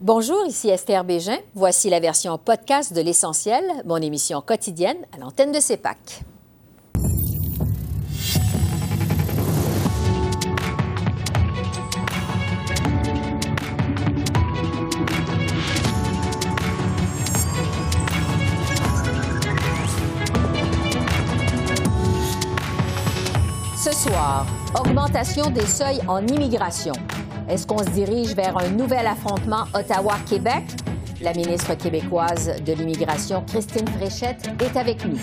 Bonjour, ici Esther Bégin. Voici la version podcast de L'Essentiel, mon émission quotidienne à l'antenne de CEPAC. Ce soir, augmentation des seuils en immigration. Est-ce qu'on se dirige vers un nouvel affrontement Ottawa-Québec? La ministre québécoise de l'Immigration, Christine Fréchette, est avec nous.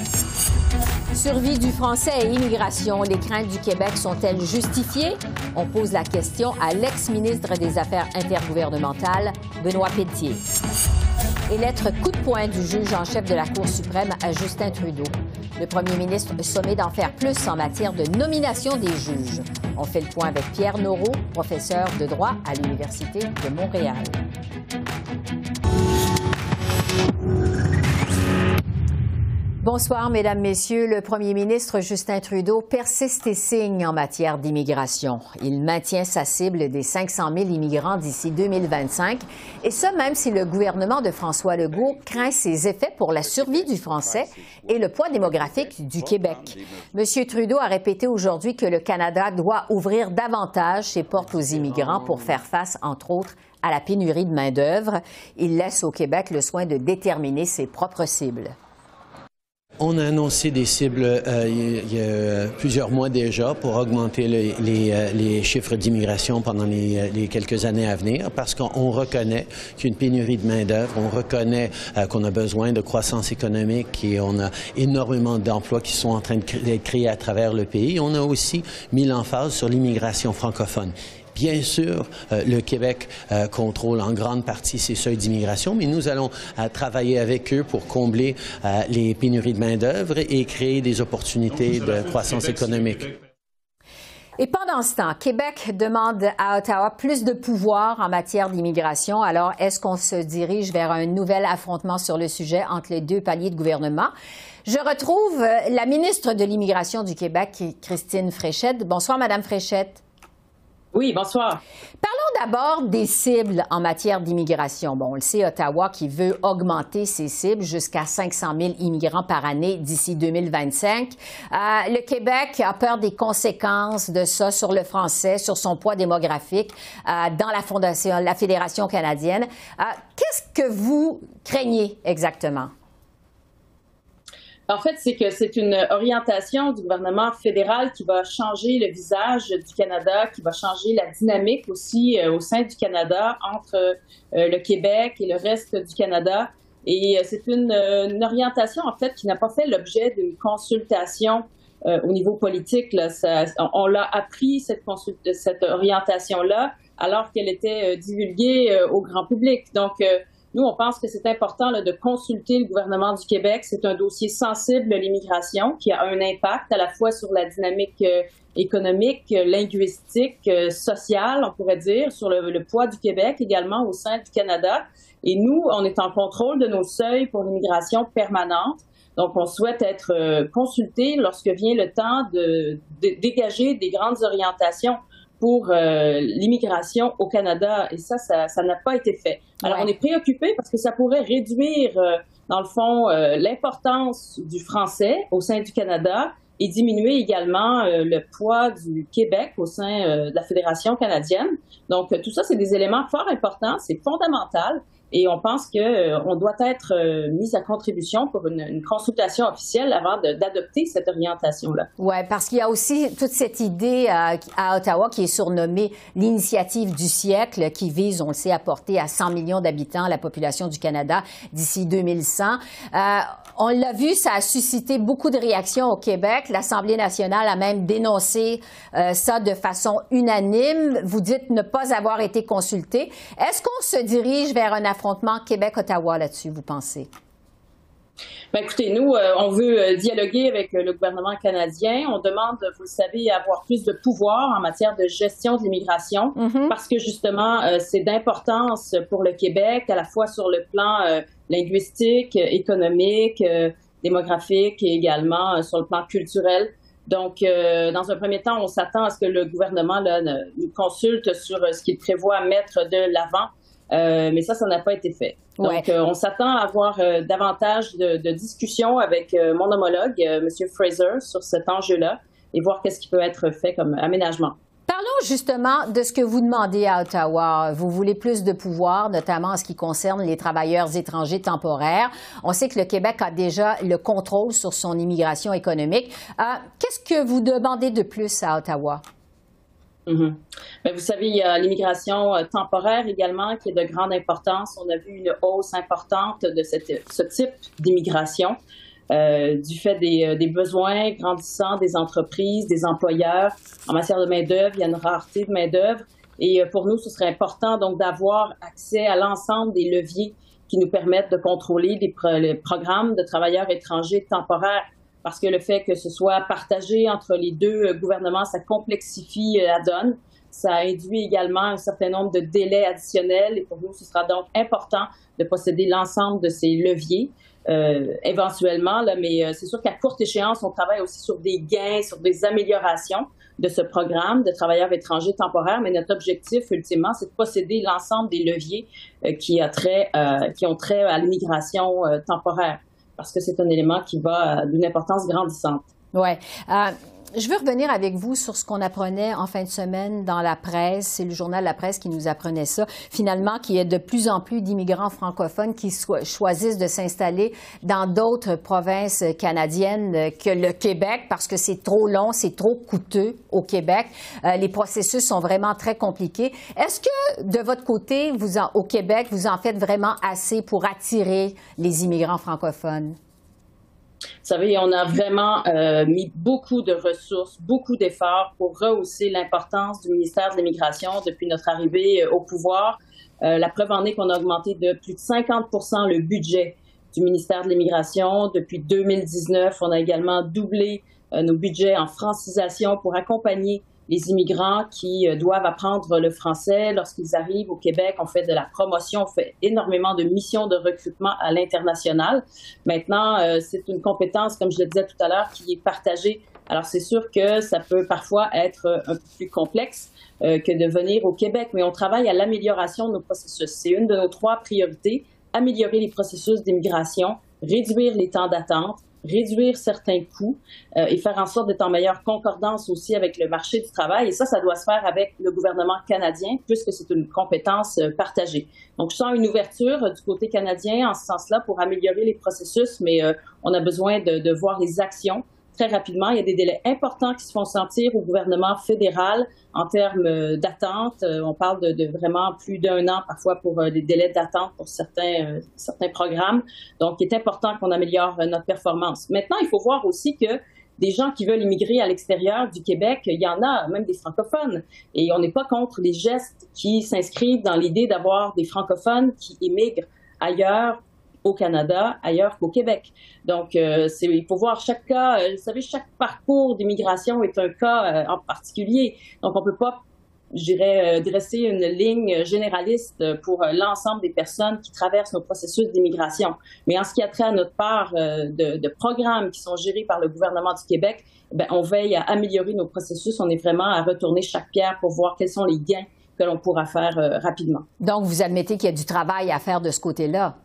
Survie du français et immigration, les craintes du Québec sont-elles justifiées? On pose la question à l'ex-ministre des Affaires intergouvernementales, Benoît Pelletier. Et lettre coup de poing du juge en chef de la Cour suprême à Justin Trudeau. Le premier ministre sommet d'en faire plus en matière de nomination des juges. On fait le point avec Pierre Noreau, professeur de droit à l'Université de Montréal. Bonsoir, Mesdames, Messieurs. Le premier ministre Justin Trudeau persiste et signe en matière d'immigration. Il maintient sa cible des 500 000 immigrants d'ici 2025, et ce, même si le gouvernement de François Legault craint ses effets pour la survie du français et le poids démographique du Québec. Monsieur Trudeau a répété aujourd'hui que le Canada doit ouvrir davantage ses portes aux immigrants pour faire face, entre autres, à la pénurie de main-d'œuvre. Il laisse au Québec le soin de déterminer ses propres cibles. On a annoncé des cibles euh, il y a plusieurs mois déjà pour augmenter les, euh, chiffres d'immigration pendant les, euh, les, quelques années à venir parce qu'on reconnaît qu'il y a une pénurie de main-d'œuvre, on reconnaît qu'on a besoin de croissance économique et on a énormément d'emplois qui sont en train d'être créés à travers le pays. On a aussi mis l'emphase sur l'immigration francophone. Bien sûr, euh, le Québec euh, contrôle en grande partie ces seuils d'immigration, mais nous allons euh, travailler avec eux pour combler les pénuries de main-d'œuvre et créer des opportunités de croissance économique. Et pendant ce temps, Québec demande à Ottawa plus de pouvoir en matière d'immigration. Alors, est-ce qu'on se dirige vers un nouvel affrontement sur le sujet entre les deux paliers de gouvernement? Je retrouve la ministre de l'Immigration du Québec, Christine Fréchette. Bonsoir, Madame Fréchette. Oui, bonsoir. Parlons d'abord des cibles en matière d'immigration. Bon, on le sait, Ottawa qui veut augmenter ses cibles jusqu'à 500 000 immigrants par année d'ici 2025. Euh, le Québec a peur des conséquences de ça sur le français, sur son poids démographique euh, dans la fondation, la Fédération canadienne. Euh, Qu'est-ce que vous craignez exactement? En fait, c'est que c'est une orientation du gouvernement fédéral qui va changer le visage du Canada, qui va changer la dynamique aussi euh, au sein du Canada entre euh, le Québec et le reste du Canada. Et euh, c'est une, orientation, en fait, qui n'a pas fait l'objet d'une consultation au niveau politique. On, l'a appris, cette, cette orientation-là, alors qu'elle était divulguée au grand public. Donc, nous, on pense que c'est important de consulter le gouvernement du Québec. C'est un dossier sensible, l'immigration, qui a un impact à la fois sur la dynamique euh, économique, euh, linguistique, euh, sociale, on pourrait dire, sur le, poids du Québec également au sein du Canada. Et nous, on est en contrôle de nos seuils pour l'immigration permanente. Donc, on souhaite être consulté lorsque vient le temps de dégager des grandes orientations pour euh, l'immigration au Canada et ça, ça n'a pas été fait. Alors, ouais. on est préoccupé parce que ça pourrait réduire, euh, dans le fond, euh, l'importance du français au sein du Canada et diminuer également euh, le poids du Québec au sein euh, de la Fédération canadienne. Donc, tout ça, c'est des éléments fort importants, c'est fondamental. Et on pense qu'on euh, doit être euh, mis à contribution pour une, consultation officielle avant d'adopter cette orientation-là. Oui, parce qu'il y a aussi toute cette idée à Ottawa qui est surnommée l'initiative du siècle, qui vise, on le sait, à porter à 100 millions d'habitants la population du Canada d'ici 2100. Euh, on l'a vu, ça a suscité beaucoup de réactions au Québec. L'Assemblée nationale a même dénoncé euh, ça de façon unanime. Vous dites ne pas avoir été consulté. Est-ce qu'on se dirige vers un affrontement Québec-Ottawa là-dessus, vous pensez? Ben écoutez, nous, euh, on veut euh, dialoguer avec euh, le gouvernement canadien. On demande, vous le savez, avoir plus de pouvoir en matière de gestion de l'immigration mm -hmm. parce que justement, c'est d'importance pour le Québec, à la fois sur le plan linguistique, économique, démographique et également sur le plan culturel. Donc, dans un premier temps, on s'attend à ce que le gouvernement là, nous consulte sur ce qu'il prévoit mettre de l'avant mais ça, ça n'a pas été fait. Donc, on s'attend à avoir davantage de, de, discussions avec mon homologue, M. Fraser, sur cet enjeu-là et voir qu'est-ce qui peut être fait comme aménagement. Parlons justement de ce que vous demandez à Ottawa. Vous voulez plus de pouvoir, notamment en ce qui concerne les travailleurs étrangers temporaires. On sait que le Québec a déjà le contrôle sur son immigration économique. Euh, qu'est-ce que vous demandez de plus à Ottawa? Ben, vous savez, il y a l'immigration euh, temporaire également qui est de grande importance. On a vu une hausse importante de ce type d'immigration. Euh, du fait des, euh, des, besoins grandissants des entreprises, des employeurs. En matière de main-d'œuvre, il y a une rareté de main-d'œuvre. Et pour nous, ce serait important donc d'avoir accès à l'ensemble des leviers qui nous permettent de contrôler les programmes de travailleurs étrangers temporaires. Parce que le fait que ce soit partagé entre les deux gouvernements, ça complexifie la donne. Ça induit également un certain nombre de délais additionnels. Et pour nous, ce sera donc important de posséder l'ensemble de ces leviers. Euh, éventuellement, là, mais euh, c'est sûr qu'à courte échéance, on travaille aussi sur des gains, sur des améliorations de ce programme de travailleurs étrangers temporaires, mais notre objectif ultimement, c'est de posséder l'ensemble des leviers euh, qui, a qui ont trait à l'immigration temporaire, parce que c'est un élément qui va d'une importance grandissante. Ouais je veux revenir avec vous sur ce qu'on apprenait en fin de semaine dans la presse. C'est le journal La Presse qui nous apprenait ça. Finalement, qu'il y a de plus en plus d'immigrants francophones qui choisissent de s'installer dans d'autres provinces canadiennes que le Québec parce que c'est trop long, c'est trop coûteux au Québec. Euh, les processus sont vraiment très compliqués. Est-ce que de votre côté, au Québec, vous en faites vraiment assez pour attirer les immigrants francophones? Vous savez, on a vraiment euh, mis beaucoup de ressources, beaucoup d'efforts pour rehausser l'importance du ministère de l'Immigration depuis notre arrivée euh, au pouvoir. Euh, la preuve en est qu'on a augmenté de plus de 50% le budget du ministère de l'Immigration. Depuis 2019, on a également doublé nos budgets en francisation pour accompagner les immigrants qui euh, doivent apprendre le français lorsqu'ils arrivent au Québec. On fait de la promotion, on fait énormément de missions de recrutement à l'international. Maintenant, euh, c'est une compétence, comme je le disais tout à l'heure, qui est partagée. Alors, c'est sûr que ça peut parfois être euh, un peu plus complexe que de venir au Québec, mais on travaille à l'amélioration de nos processus. C'est une de nos trois priorités, améliorer les processus d'immigration, réduire les temps d'attente, réduire certains coûts euh, et faire en sorte d'être en meilleure concordance aussi avec le marché du travail. Et ça, ça doit se faire avec le gouvernement canadien puisque c'est une compétence euh, partagée. Donc, je sens une ouverture euh, du côté canadien en ce sens-là pour améliorer les processus, mais on a besoin de, de voir les actions très rapidement. Il y a des délais importants qui se font sentir au gouvernement fédéral en termes euh, d'attente. Euh, on parle de, vraiment plus d'un an parfois pour euh, des délais d'attente pour certains, certains programmes. Donc, il est important qu'on améliore notre performance. Maintenant, il faut voir aussi que des gens qui veulent immigrer à l'extérieur du Québec, il y en a, même des francophones. Et on n'est pas contre les gestes qui s'inscrivent dans l'idée d'avoir des francophones qui immigrent ailleurs au Canada ailleurs qu'au Québec. Donc, euh, il faut voir chaque cas. Euh, vous savez, chaque parcours d'immigration est un cas euh, en particulier. Donc, on peut pas, je dirais, dresser une ligne généraliste pour l'ensemble des personnes qui traversent nos processus d'immigration. Mais en ce qui a trait à notre part de, de, programmes qui sont gérés par le gouvernement du Québec, ben, on veille à améliorer nos processus. On est vraiment à retourner chaque pierre pour voir quels sont les gains que l'on pourra faire rapidement. Donc, vous admettez qu'il y a du travail à faire de ce côté-là?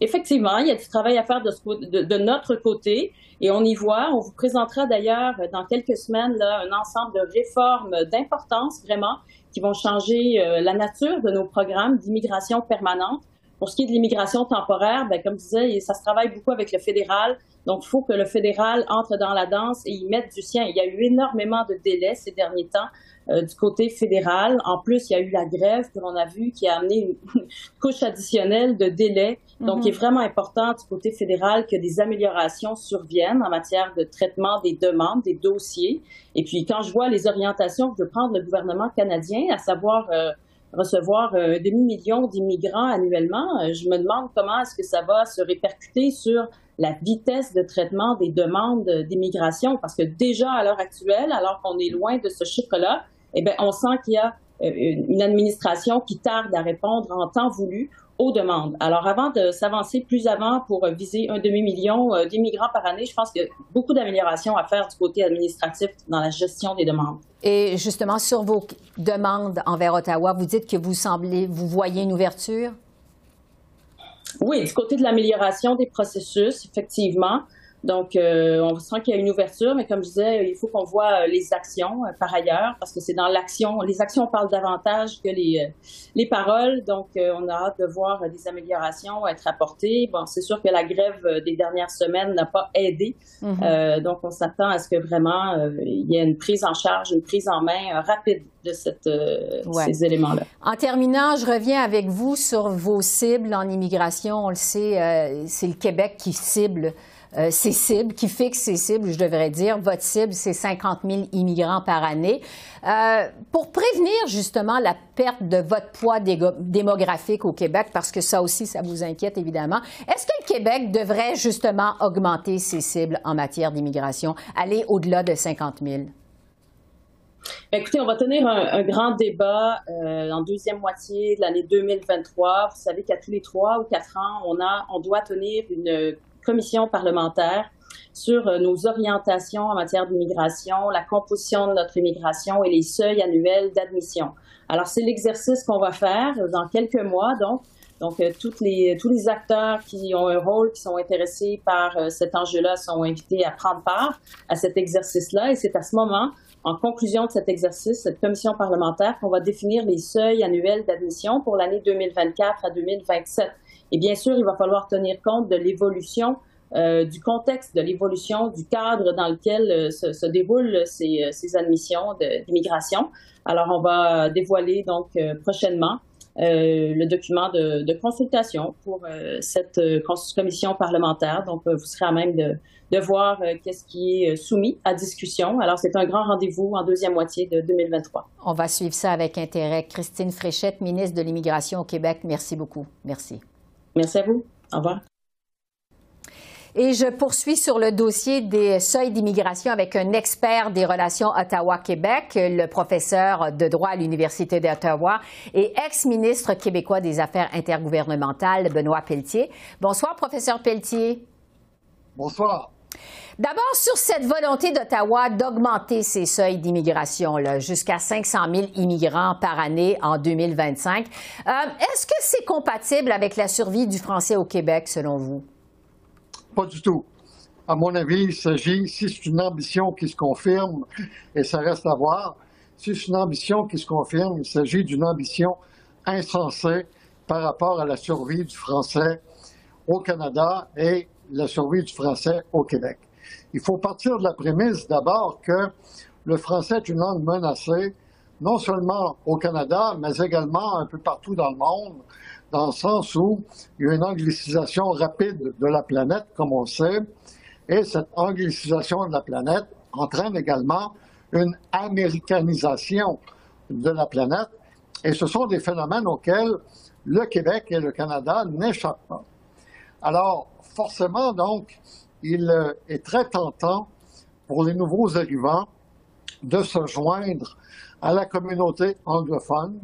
Effectivement, il y a du travail à faire de, notre côté et on y voit. On vous présentera d'ailleurs dans quelques semaines là, un ensemble de réformes d'importance vraiment qui vont changer euh, la nature de nos programmes d'immigration permanente. Pour ce qui est de l'immigration temporaire, ben, comme je disais, ça se travaille beaucoup avec le fédéral. Donc, il faut que le fédéral entre dans la danse et y mette du sien. Il y a eu énormément de délais ces derniers temps euh, du côté fédéral. En plus, il y a eu la grève que l'on a vue qui a amené une couche additionnelle de délais. Donc, il est mhm. vraiment important du côté fédéral que des améliorations surviennent en matière de traitement des demandes, des dossiers. Et puis, quand je vois les orientations que veut prendre le gouvernement canadien, à savoir euh, recevoir un euh, demi-million d'immigrants annuellement, je me demande comment est-ce que ça va se répercuter sur la vitesse de traitement des demandes d'immigration, parce que déjà à l'heure actuelle, alors qu'on est loin de ce chiffre-là, eh bien, on sent qu'il y a une administration qui tarde à répondre en temps voulu aux demandes. Alors, avant de s'avancer plus avant pour viser un demi-million euh, d'immigrants par année, je pense qu'il y a beaucoup d'améliorations à faire du côté administratif dans la gestion des demandes. Et justement, sur vos demandes envers Ottawa, vous dites que vous semblez, vous voyez une ouverture? Oui, du côté de l'amélioration des processus, effectivement. Donc, euh, on sent qu'il y a une ouverture, mais comme je disais, il faut qu'on voit euh, les actions euh, par ailleurs, parce que c'est dans l'action. Les actions parlent davantage que les, les paroles. Donc, on a hâte de voir des améliorations être apportées. Bon, c'est sûr que la grève des dernières semaines n'a pas aidé. Mm-hmm. donc, on s'attend à ce que vraiment il y ait une prise en charge, une prise en main rapide de cette, ces éléments-là. En terminant, je reviens avec vous sur vos cibles en immigration. On le sait, c'est le Québec qui cible euh, ces cibles, qui fixe ces cibles, je devrais dire? Votre cible, c'est 50 000 immigrants par année. Euh, pour prévenir justement la perte de votre poids démographique au Québec, parce que ça aussi, ça vous inquiète évidemment, est-ce que le Québec devrait justement augmenter ses cibles en matière d'immigration, aller au-delà de 50 000? Écoutez, on va tenir un, grand débat euh, en deuxième moitié de l'année 2023. Vous savez qu'à tous les trois ou quatre ans, on, a, on doit tenir une commission parlementaire sur euh, nos orientations en matière d'immigration, la composition de notre immigration et les seuils annuels d'admission. Alors, c'est l'exercice qu'on va faire dans quelques mois, donc. Donc, euh, toutes les, tous les acteurs qui ont un rôle, qui sont intéressés par euh, cet enjeu-là, sont invités à prendre part à cet exercice-là. Et c'est à ce moment, en conclusion de cet exercice, cette commission parlementaire, qu'on va définir les seuils annuels d'admission pour l'année 2024 à 2027. Et bien sûr, il va falloir tenir compte de l'évolution euh, du contexte, de l'évolution du cadre dans lequel euh, se, déroulent ces, euh, admissions d'immigration. Alors, on va dévoiler donc prochainement le document de, de consultation pour cette commission parlementaire. Donc, vous serez à même de, de voir qu'est-ce qui est soumis à discussion. Alors, c'est un grand rendez-vous en deuxième moitié de 2023. On va suivre ça avec intérêt. Christine Fréchette, ministre de l'Immigration au Québec, merci beaucoup. Merci. Merci à vous. Au revoir. Et je poursuis sur le dossier des seuils d'immigration avec un expert des relations Ottawa-Québec, le professeur de droit à l'Université d'Ottawa et ex-ministre québécois des Affaires intergouvernementales, Benoît Pelletier. Bonsoir, professeur Pelletier. Bonsoir. D'abord, sur cette volonté d'Ottawa d'augmenter ses seuils d'immigration jusqu'à 500 000 immigrants par année en 2025, euh, est-ce que c'est compatible avec la survie du français au Québec, selon vous? Pas du tout. À mon avis, il s'agit, si c'est une ambition qui se confirme, et ça reste à voir, si c'est une ambition qui se confirme, il s'agit d'une ambition insensée par rapport à la survie du français au Canada et la survie du français au Québec. Il faut partir de la prémisse d'abord que le français est une langue menacée, non seulement au Canada, mais également un peu partout dans le monde, dans le sens où il y a une anglicisation rapide de la planète, comme on sait, et cette anglicisation de la planète entraîne également une américanisation de la planète, et ce sont des phénomènes auxquels le Québec et le Canada n'échappent pas. Alors, forcément, donc, il euh, est très tentant pour les nouveaux arrivants de se joindre à la communauté anglophone,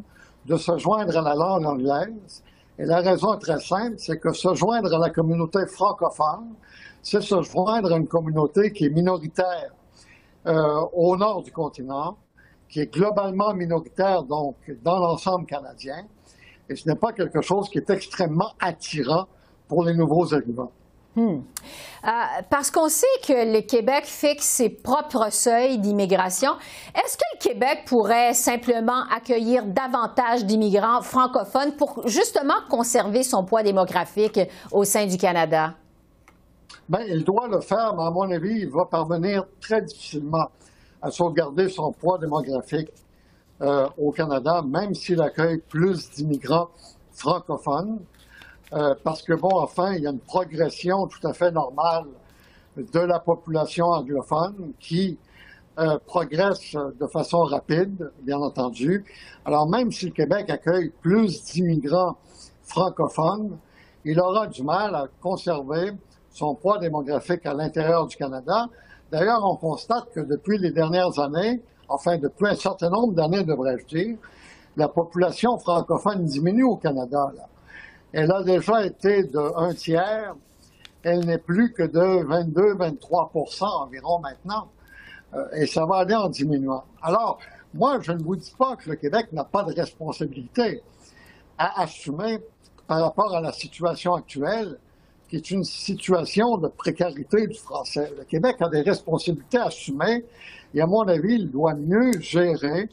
de se joindre à la langue anglaise. Et la raison est très simple, c'est que se joindre à la communauté francophone, c'est se joindre à une communauté qui est minoritaire euh, au nord du continent, qui est globalement minoritaire donc dans l'ensemble canadien. Et ce n'est pas quelque chose qui est extrêmement attirant pour les nouveaux arrivants. Hmm. Euh, parce qu'on sait que le Québec fixe ses propres seuils d'immigration. Est-ce que le Québec pourrait simplement accueillir davantage d'immigrants francophones pour justement conserver son poids démographique au sein du Canada? Bien, il doit le faire, mais à mon avis, il va parvenir très difficilement à sauvegarder son poids démographique euh, au Canada, même s'il accueille plus d'immigrants francophones. Euh, parce que, bon, enfin, il y a une progression tout à fait normale de la population anglophone qui euh, progresse de façon rapide, bien entendu. Alors, même si le Québec accueille plus d'immigrants francophones, il aura du mal à conserver son poids démographique à l'intérieur du Canada. D'ailleurs, on constate que depuis les dernières années, enfin depuis un certain nombre d'années, devrais-je dire, la population francophone diminue au Canada. Elle a déjà été de un tiers. Elle n'est plus que de 22-23% environ maintenant. Euh, et ça va aller en diminuant. Alors, moi, je ne vous dis pas que le Québec n'a pas de responsabilité à assumer par rapport à la situation actuelle, qui est une situation de précarité du français. Le Québec a des responsabilités à assumer et, à mon avis, il doit mieux gérer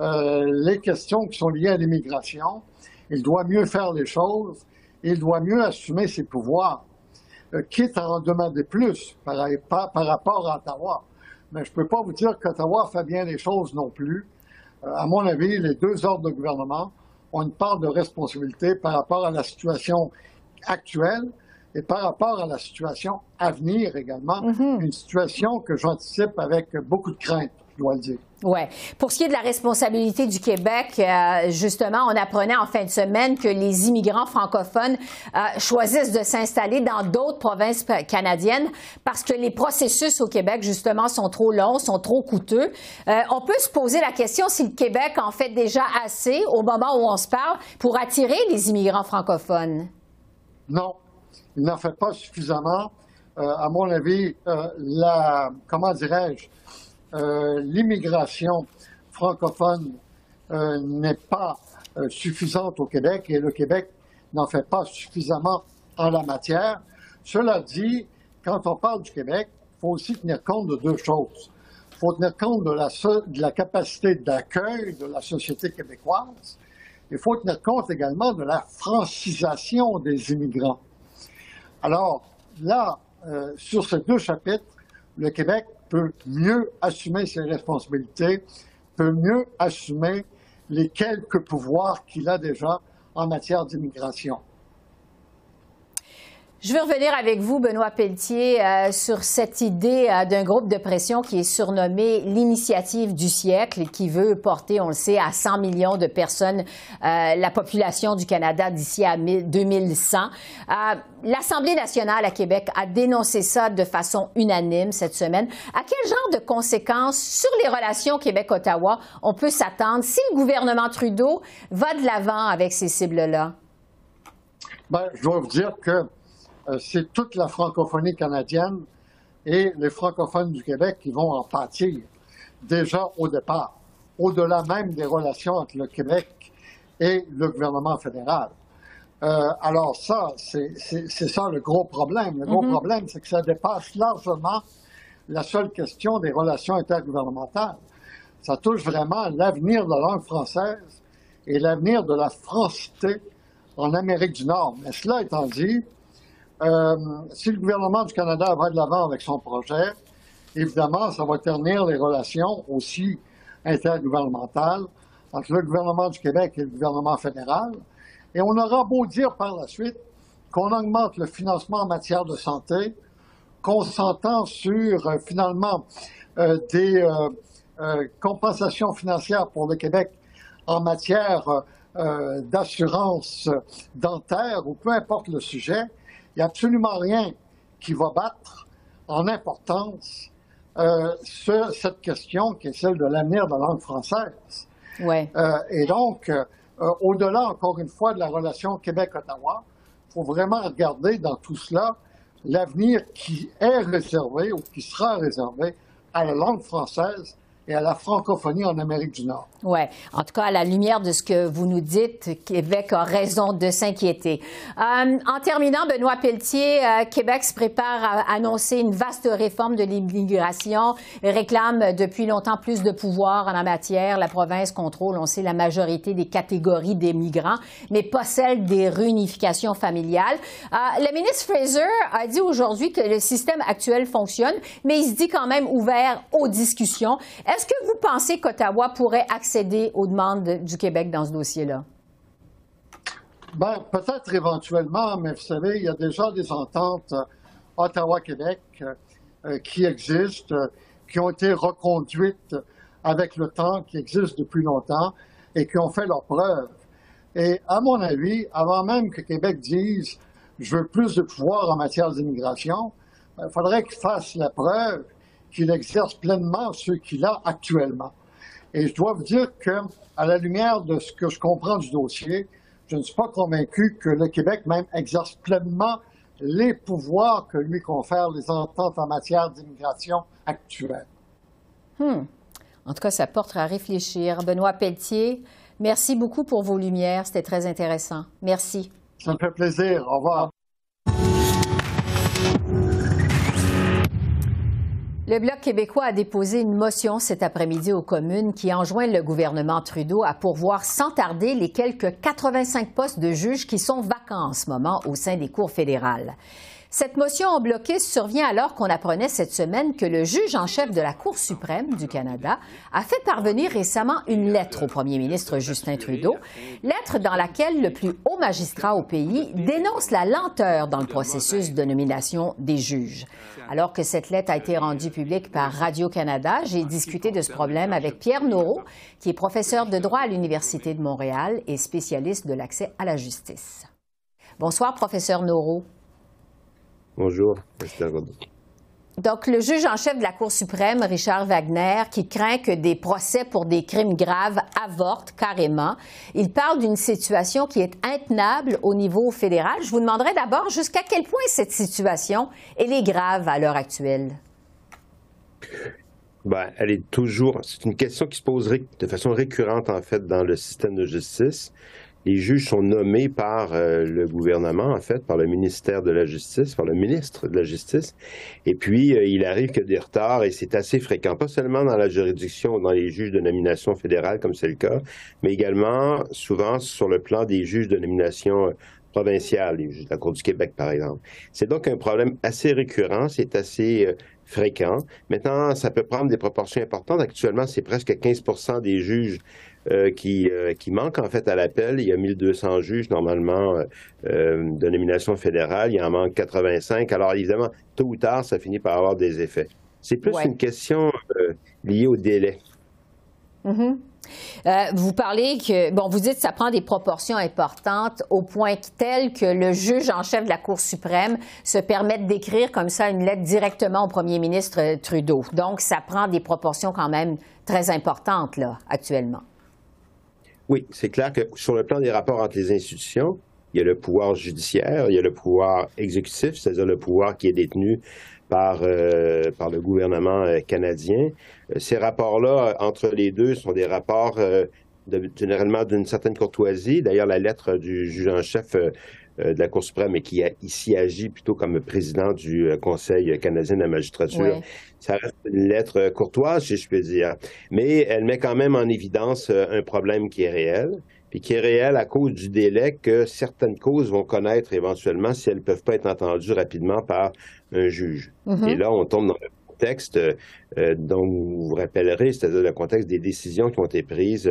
euh, les questions qui sont liées à l'immigration. Il doit mieux faire les choses. Il doit mieux assumer ses pouvoirs, euh, quitte à en demander plus par, par rapport à Ottawa mais je ne peux pas vous dire qu'Ottawa fait bien les choses non plus. Euh, à mon avis, les deux ordres de gouvernement ont une part de responsabilité par rapport à la situation actuelle et par rapport à la situation à venir également, mm-hmm. une situation que j'anticipe avec beaucoup de crainte, dois le dire. Ouais. Pour ce qui est de la responsabilité du Québec, euh, justement, on apprenait en fin de semaine que les immigrants francophones euh, choisissent de s'installer dans d'autres provinces canadiennes parce que les processus au Québec, justement, sont trop longs, sont trop coûteux. Euh, on peut se poser la question si le Québec en fait déjà assez au moment où on se parle pour attirer les immigrants francophones. Non, il n'en fait pas suffisamment. à mon avis, la, comment dirais-je, l'immigration francophone euh, n'est pas euh, suffisante au Québec et le Québec n'en fait pas suffisamment en la matière. Cela dit, quand on parle du Québec, il faut aussi tenir compte de deux choses. Il faut tenir compte de la, capacité d'accueil de la société québécoise. Il faut tenir compte également de la francisation des immigrants. Alors là, sur ces deux chapitres, le Québec peut mieux assumer ses responsabilités, peut mieux assumer les quelques pouvoirs qu'il a déjà en matière d'immigration. Je veux revenir avec vous, Benoît Pelletier, euh, sur cette idée euh, d'un groupe de pression qui est surnommé l'initiative du siècle et qui veut porter, on le sait, à 100 millions de personnes euh, la population du Canada d'ici à 2100. L'Assemblée nationale à Québec a dénoncé ça de façon unanime cette semaine. À quel genre de conséquences sur les relations Québec-Ottawa on peut s'attendre si le gouvernement Trudeau va de l'avant avec ces cibles-là? Ben, je dois vous dire que c'est toute la francophonie canadienne et les francophones du Québec qui vont en pâtir déjà au départ, au-delà même des relations entre le Québec et le gouvernement fédéral. Euh, alors ça, c'est ça le gros problème. Le gros mm-hmm. problème, c'est que ça dépasse largement la seule question des relations intergouvernementales. Ça touche vraiment l'avenir de la langue française et l'avenir de la francité en Amérique du Nord. Mais cela étant dit, euh, si le gouvernement du Canada va de l'avant avec son projet, évidemment, ça va ternir les relations aussi intergouvernementales entre le gouvernement du Québec et le gouvernement fédéral. Et on aura beau dire par la suite qu'on augmente le financement en matière de santé, qu'on s'entend sur euh, finalement euh, des compensations financières pour le Québec en matière d'assurance dentaire ou peu importe le sujet, il n'y a absolument rien qui va battre en importance euh, cette question qui est celle de l'avenir de la langue française. Ouais. Euh, et donc, euh, au-delà, encore une fois, de la relation Québec-Ottawa, il faut vraiment regarder dans tout cela l'avenir qui est réservé ou qui sera réservé à la langue française et à la francophonie en Amérique du Nord. Oui. En tout cas, à la lumière de ce que vous nous dites, Québec a raison de s'inquiéter. Euh, en terminant, Benoît Pelletier, euh, Québec se prépare à annoncer une vaste réforme de l'immigration réclame depuis longtemps plus de pouvoir en la matière. La province contrôle, on sait, la majorité des catégories des migrants, mais pas celle des réunifications familiales. Euh, le ministre Fraser a dit aujourd'hui que le système actuel fonctionne, mais il se dit quand même ouvert aux discussions. Est-ce que vous pensez qu'Ottawa pourrait accéder aux demandes du Québec dans ce dossier-là? Ben, peut-être éventuellement, mais vous savez, il y a déjà des ententes euh, Ottawa-Québec euh, euh, qui existent, qui ont été reconduites avec le temps, qui existent depuis longtemps et qui ont fait leur preuve. Et à mon avis, avant même que Québec dise je veux plus de pouvoir en matière d'immigration, il faudrait qu'il fasse la preuve qu'il exerce pleinement ce qu'il a actuellement. Et je dois vous dire que, à la lumière de ce que je comprends du dossier, je ne suis pas convaincu que le Québec même exerce pleinement les pouvoirs que lui confèrent les ententes en matière d'immigration actuelles. Hmm. En tout cas, ça porte à réfléchir. Benoît Pelletier, merci beaucoup pour vos lumières. C'était très intéressant. Merci. Ça me fait plaisir. Au revoir. Le Bloc québécois a déposé une motion cet après-midi aux communes qui enjoint le gouvernement Trudeau à pourvoir sans tarder les quelques 85 postes de juges qui sont vacants en ce moment au sein des cours fédérales. Cette motion en bloqué survient alors qu'on apprenait cette semaine que le juge en chef de la Cour suprême du Canada a fait parvenir récemment une lettre au premier ministre Justin Trudeau, lettre dans laquelle le plus haut magistrat au pays dénonce la lenteur dans le processus de nomination des juges. Alors que cette lettre a été rendue publique par Radio-Canada, j'ai discuté de ce problème avec Pierre Naureau, qui est professeur de droit à l'Université de Montréal et spécialiste de l'accès à la justice. Bonsoir, professeur Naureau. Bonjour, Donc, le juge en chef de la Cour suprême, Richard Wagner, qui craint que des procès pour des crimes graves avortent carrément, il parle d'une situation qui est intenable au niveau fédéral. Je vous demanderai d'abord jusqu'à quel point cette situation est grave à l'heure actuelle. Ben, elle est toujours. C'est une question qui se pose de façon récurrente, en fait, dans le système de justice les juges sont nommés par euh, le gouvernement, en fait, par le ministère de la Justice, par le ministre de la Justice. Et puis, euh, il arrive que des retards, et c'est assez fréquent, pas seulement dans la juridiction ou dans les juges de nomination fédérale, comme c'est le cas, mais également souvent sur le plan des juges de nomination euh, provinciale, les juges de la Cour du Québec, par exemple. C'est donc un problème assez récurrent, c'est assez fréquent. Maintenant, ça peut prendre des proportions importantes. Actuellement, c'est presque 15% des juges euh, qui, euh, qui manque en fait à l'appel. Il y a 1200 juges normalement euh, de nomination fédérale. Il en manque 85. Alors évidemment, tôt ou tard, ça finit par avoir des effets. C'est plus une question liée au délai. Mm-hmm. vous parlez que, bon, vous dites que ça prend des proportions importantes au point tel que le juge en chef de la Cour suprême se permette d'écrire comme ça une lettre directement au premier ministre Trudeau. Donc, ça prend des proportions quand même très importantes, là, actuellement. Oui, c'est clair que sur le plan des rapports entre les institutions, il y a le pouvoir judiciaire, il y a le pouvoir exécutif, c'est-à-dire le pouvoir qui est détenu par, euh, par le gouvernement euh, canadien. Euh, ces rapports-là, entre les deux, sont des rapports généralement d'une certaine courtoisie. D'ailleurs, la lettre du juge en chef de la Cour suprême et qui a, ici agit plutôt comme président du Conseil canadien de la magistrature. Ça reste une lettre courtoise, si je peux dire, mais elle met quand même en évidence un problème qui est réel, puis qui est réel à cause du délai que certaines causes vont connaître éventuellement si elles ne peuvent pas être entendues rapidement par un juge. Mm-hmm. Et là, on tombe dans le contexte euh, dont vous vous rappellerez, c'est-à-dire le contexte des décisions qui ont été prises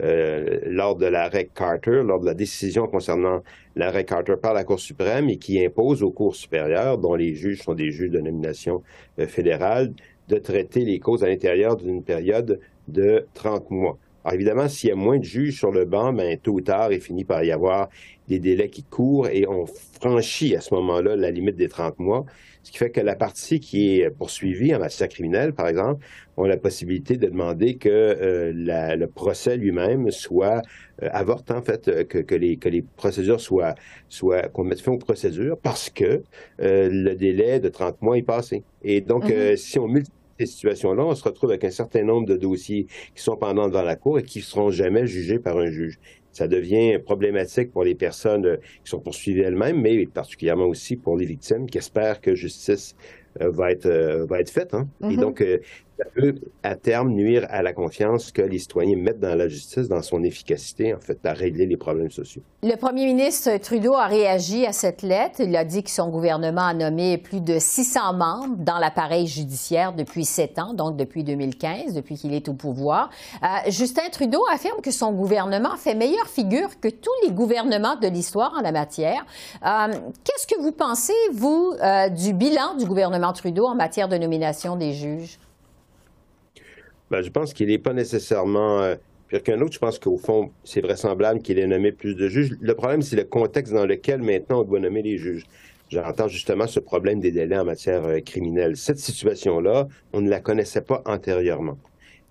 euh, lors de l'arrêt Carter, lors de la décision concernant l'arrêt Carter par la Cour suprême et qui impose aux cours supérieures, dont les juges sont des juges de nomination euh, fédérale, de traiter les causes à l'intérieur d'une période de 30 mois. Alors évidemment, s'il y a moins de juges sur le banc, ben, tôt ou tard, il finit par y avoir des délais qui courent et on franchit à ce moment-là la limite des 30 mois. Ce qui fait que la partie qui est poursuivie en matière criminelle, par exemple, a la possibilité de demander que euh, le procès lui-même soit euh, avorte, en fait, euh, que, les, que les procédures soient, soient qu'on mette fin aux procédures parce que le délai de 30 mois est passé. Et donc, mm-hmm. si on multiplie ces situations-là, on se retrouve avec un certain nombre de dossiers qui sont pendant devant la Cour et qui ne seront jamais jugés par un juge ça devient problématique pour les personnes euh, qui sont poursuivies elles-mêmes, mais particulièrement aussi pour les victimes qui espèrent que justice euh, va être euh, va être faite. Hein. Et mm-hmm. donc, ça peut à terme nuire à la confiance que les citoyens mettent dans la justice, dans son efficacité, en fait, à régler les problèmes sociaux. Le premier ministre Trudeau a réagi à cette lettre. Il a dit que son gouvernement a nommé plus de 600 membres dans l'appareil judiciaire depuis sept ans, donc depuis 2015, depuis qu'il est au pouvoir. Euh, Justin Trudeau affirme que son gouvernement fait meilleure figure que tous les gouvernements de l'histoire en la matière. Euh, qu'est-ce que vous pensez, vous, euh, du bilan du gouvernement Trudeau en matière de nomination des juges? Ben, je pense qu'il n'est pas nécessairement euh, pire qu'un autre. Je pense qu'au fond, c'est vraisemblable qu'il ait nommé plus de juges. Le problème, c'est le contexte dans lequel maintenant on doit nommer les juges. J'entends justement ce problème des délais en matière euh, criminelle. Cette situation-là, on ne la connaissait pas antérieurement.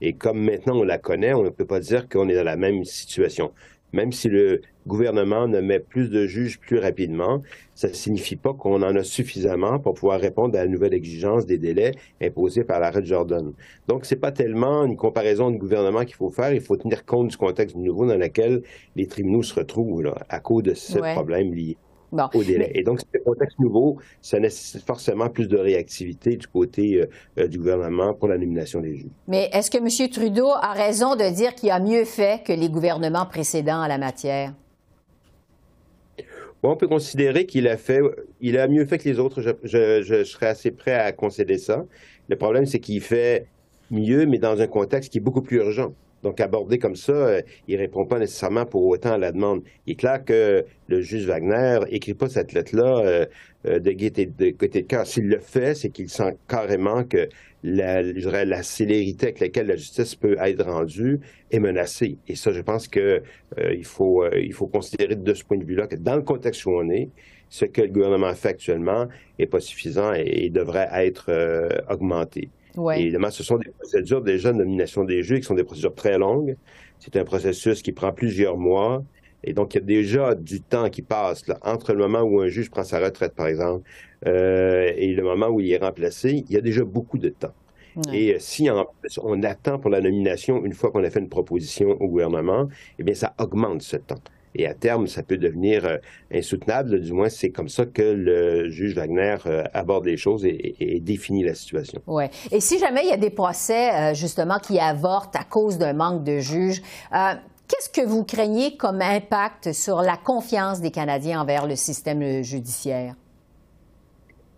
Et comme maintenant on la connaît, on ne peut pas dire qu'on est dans la même situation. Même si le gouvernement nommait plus de juges plus rapidement, ça ne signifie pas qu'on en a suffisamment pour pouvoir répondre à la nouvelle exigence des délais imposés par l'arrêt de Jordan. Donc, ce n'est pas tellement une comparaison de gouvernement qu'il faut faire, il faut tenir compte du contexte nouveau dans lequel les tribunaux se retrouvent là, à cause de ce problème lié au délai. Et donc, c'est un contexte nouveau, ça nécessite forcément plus de réactivité du côté euh, euh, du gouvernement pour la nomination des juges. Mais est-ce que M. Trudeau a raison de dire qu'il a mieux fait que les gouvernements précédents en la matière? on peut considérer qu'il a fait, il a mieux fait que les autres. Je, je serais assez prêt à concéder ça. Le problème, c'est qu'il fait mieux, mais dans un contexte qui est beaucoup plus urgent. Donc, abordé comme ça, euh, il ne répond pas nécessairement pour autant à la demande. Il est clair que le juge Wagner n'écrit pas cette lettre-là euh, euh, de de, côté de cœur. S'il le fait, c'est qu'il sent carrément que la, la célérité avec laquelle la justice peut être rendue est menacée. Et ça, je pense qu'il il, faut, faut considérer de ce point de vue-là que dans le contexte où on est, ce que le gouvernement fait actuellement n'est pas suffisant et, devrait être augmenté. Évidemment, ce sont des procédures déjà de nomination des juges qui sont des procédures très longues. C'est un processus qui prend plusieurs mois. Et donc, il y a déjà du temps qui passe là, entre le moment où un juge prend sa retraite, par exemple, euh, et le moment où il est remplacé. Il y a déjà beaucoup de temps. Et euh, si en on attend pour la nomination une fois qu'on a fait une proposition au gouvernement, eh bien, ça augmente ce temps. Et à terme, ça peut devenir euh, insoutenable. Du moins, c'est comme ça que le juge Wagner euh, aborde les choses et, définit la situation. Oui. Et si jamais il y a des procès, euh, justement, qui avortent à cause d'un manque de juges, Qu'est-ce que vous craignez comme impact sur la confiance des Canadiens envers le système judiciaire?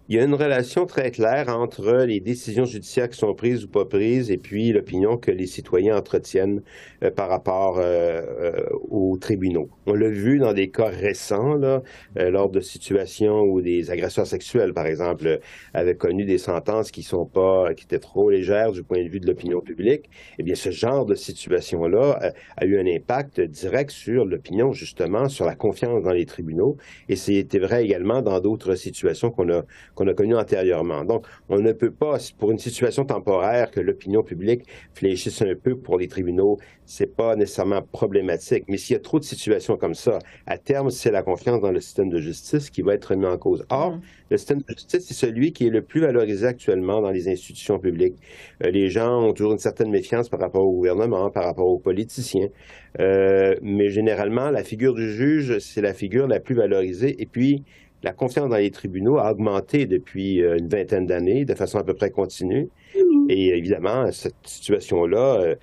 Il y a une relation très claire entre les décisions judiciaires qui sont prises ou pas prises et puis l'opinion que les citoyens entretiennent euh, par rapport euh, euh, aux tribunaux. On l'a vu dans des cas récents, là, lors de situations où des agresseurs sexuels, par exemple, avaient connu des sentences qui sont pas, qui étaient trop légères du point de vue de l'opinion publique. Eh bien, ce genre de situation-là a eu un impact direct sur l'opinion, justement, sur la confiance dans les tribunaux. Et c'était vrai également dans d'autres situations qu'on a qu'on a connu antérieurement. Donc, on ne peut pas, pour une situation temporaire, que l'opinion publique fléchisse un peu pour les tribunaux, c'est pas nécessairement problématique. Mais s'il y a trop de situations comme ça, à terme, c'est la confiance dans le système de justice qui va être mis en cause. Or, mm. le système de justice, c'est celui qui est le plus valorisé actuellement dans les institutions publiques. Euh, les gens ont toujours une certaine méfiance par rapport au gouvernement, par rapport aux politiciens. Euh, mais généralement, la figure du juge, c'est la figure la plus valorisée. Et puis, la confiance dans les tribunaux a augmenté depuis euh, une vingtaine d'années de façon à peu près continue. Mm-hmm. Et évidemment, cette situation-là, euh,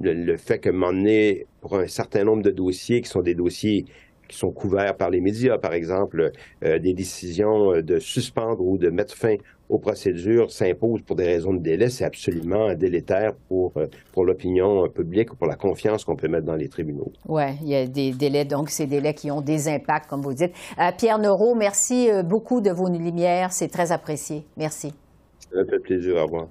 le, fait que m'emmener pour un certain nombre de dossiers qui sont des dossiers qui sont couverts par les médias, par exemple, euh, des décisions euh, de suspendre ou de mettre fin aux procédures s'imposent pour des raisons de délai, c'est absolument délétère pour, euh, pour l'opinion publique ou pour la confiance qu'on peut mettre dans les tribunaux. Oui, il y a des délais, donc ces délais qui ont des impacts, comme vous dites. Pierre Neuro, merci beaucoup de vos lumières, c'est très apprécié. Merci. Ça fait plaisir, à revoir.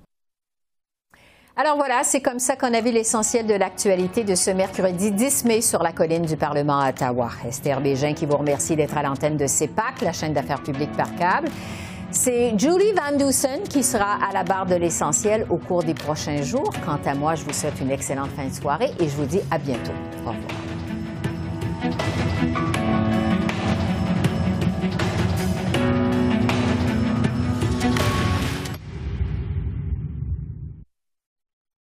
Alors voilà, c'est comme ça qu'on a vu l'essentiel de l'actualité de ce mercredi 10 mai sur la colline du Parlement à Ottawa. Esther Bégin qui vous remercie d'être à l'antenne de CEPAC, la chaîne d'affaires publiques par câble. C'est Julie Van Dusen qui sera à la barre de l'essentiel au cours des prochains jours. Quant à moi, je vous souhaite une excellente fin de soirée et je vous dis à bientôt. Au revoir.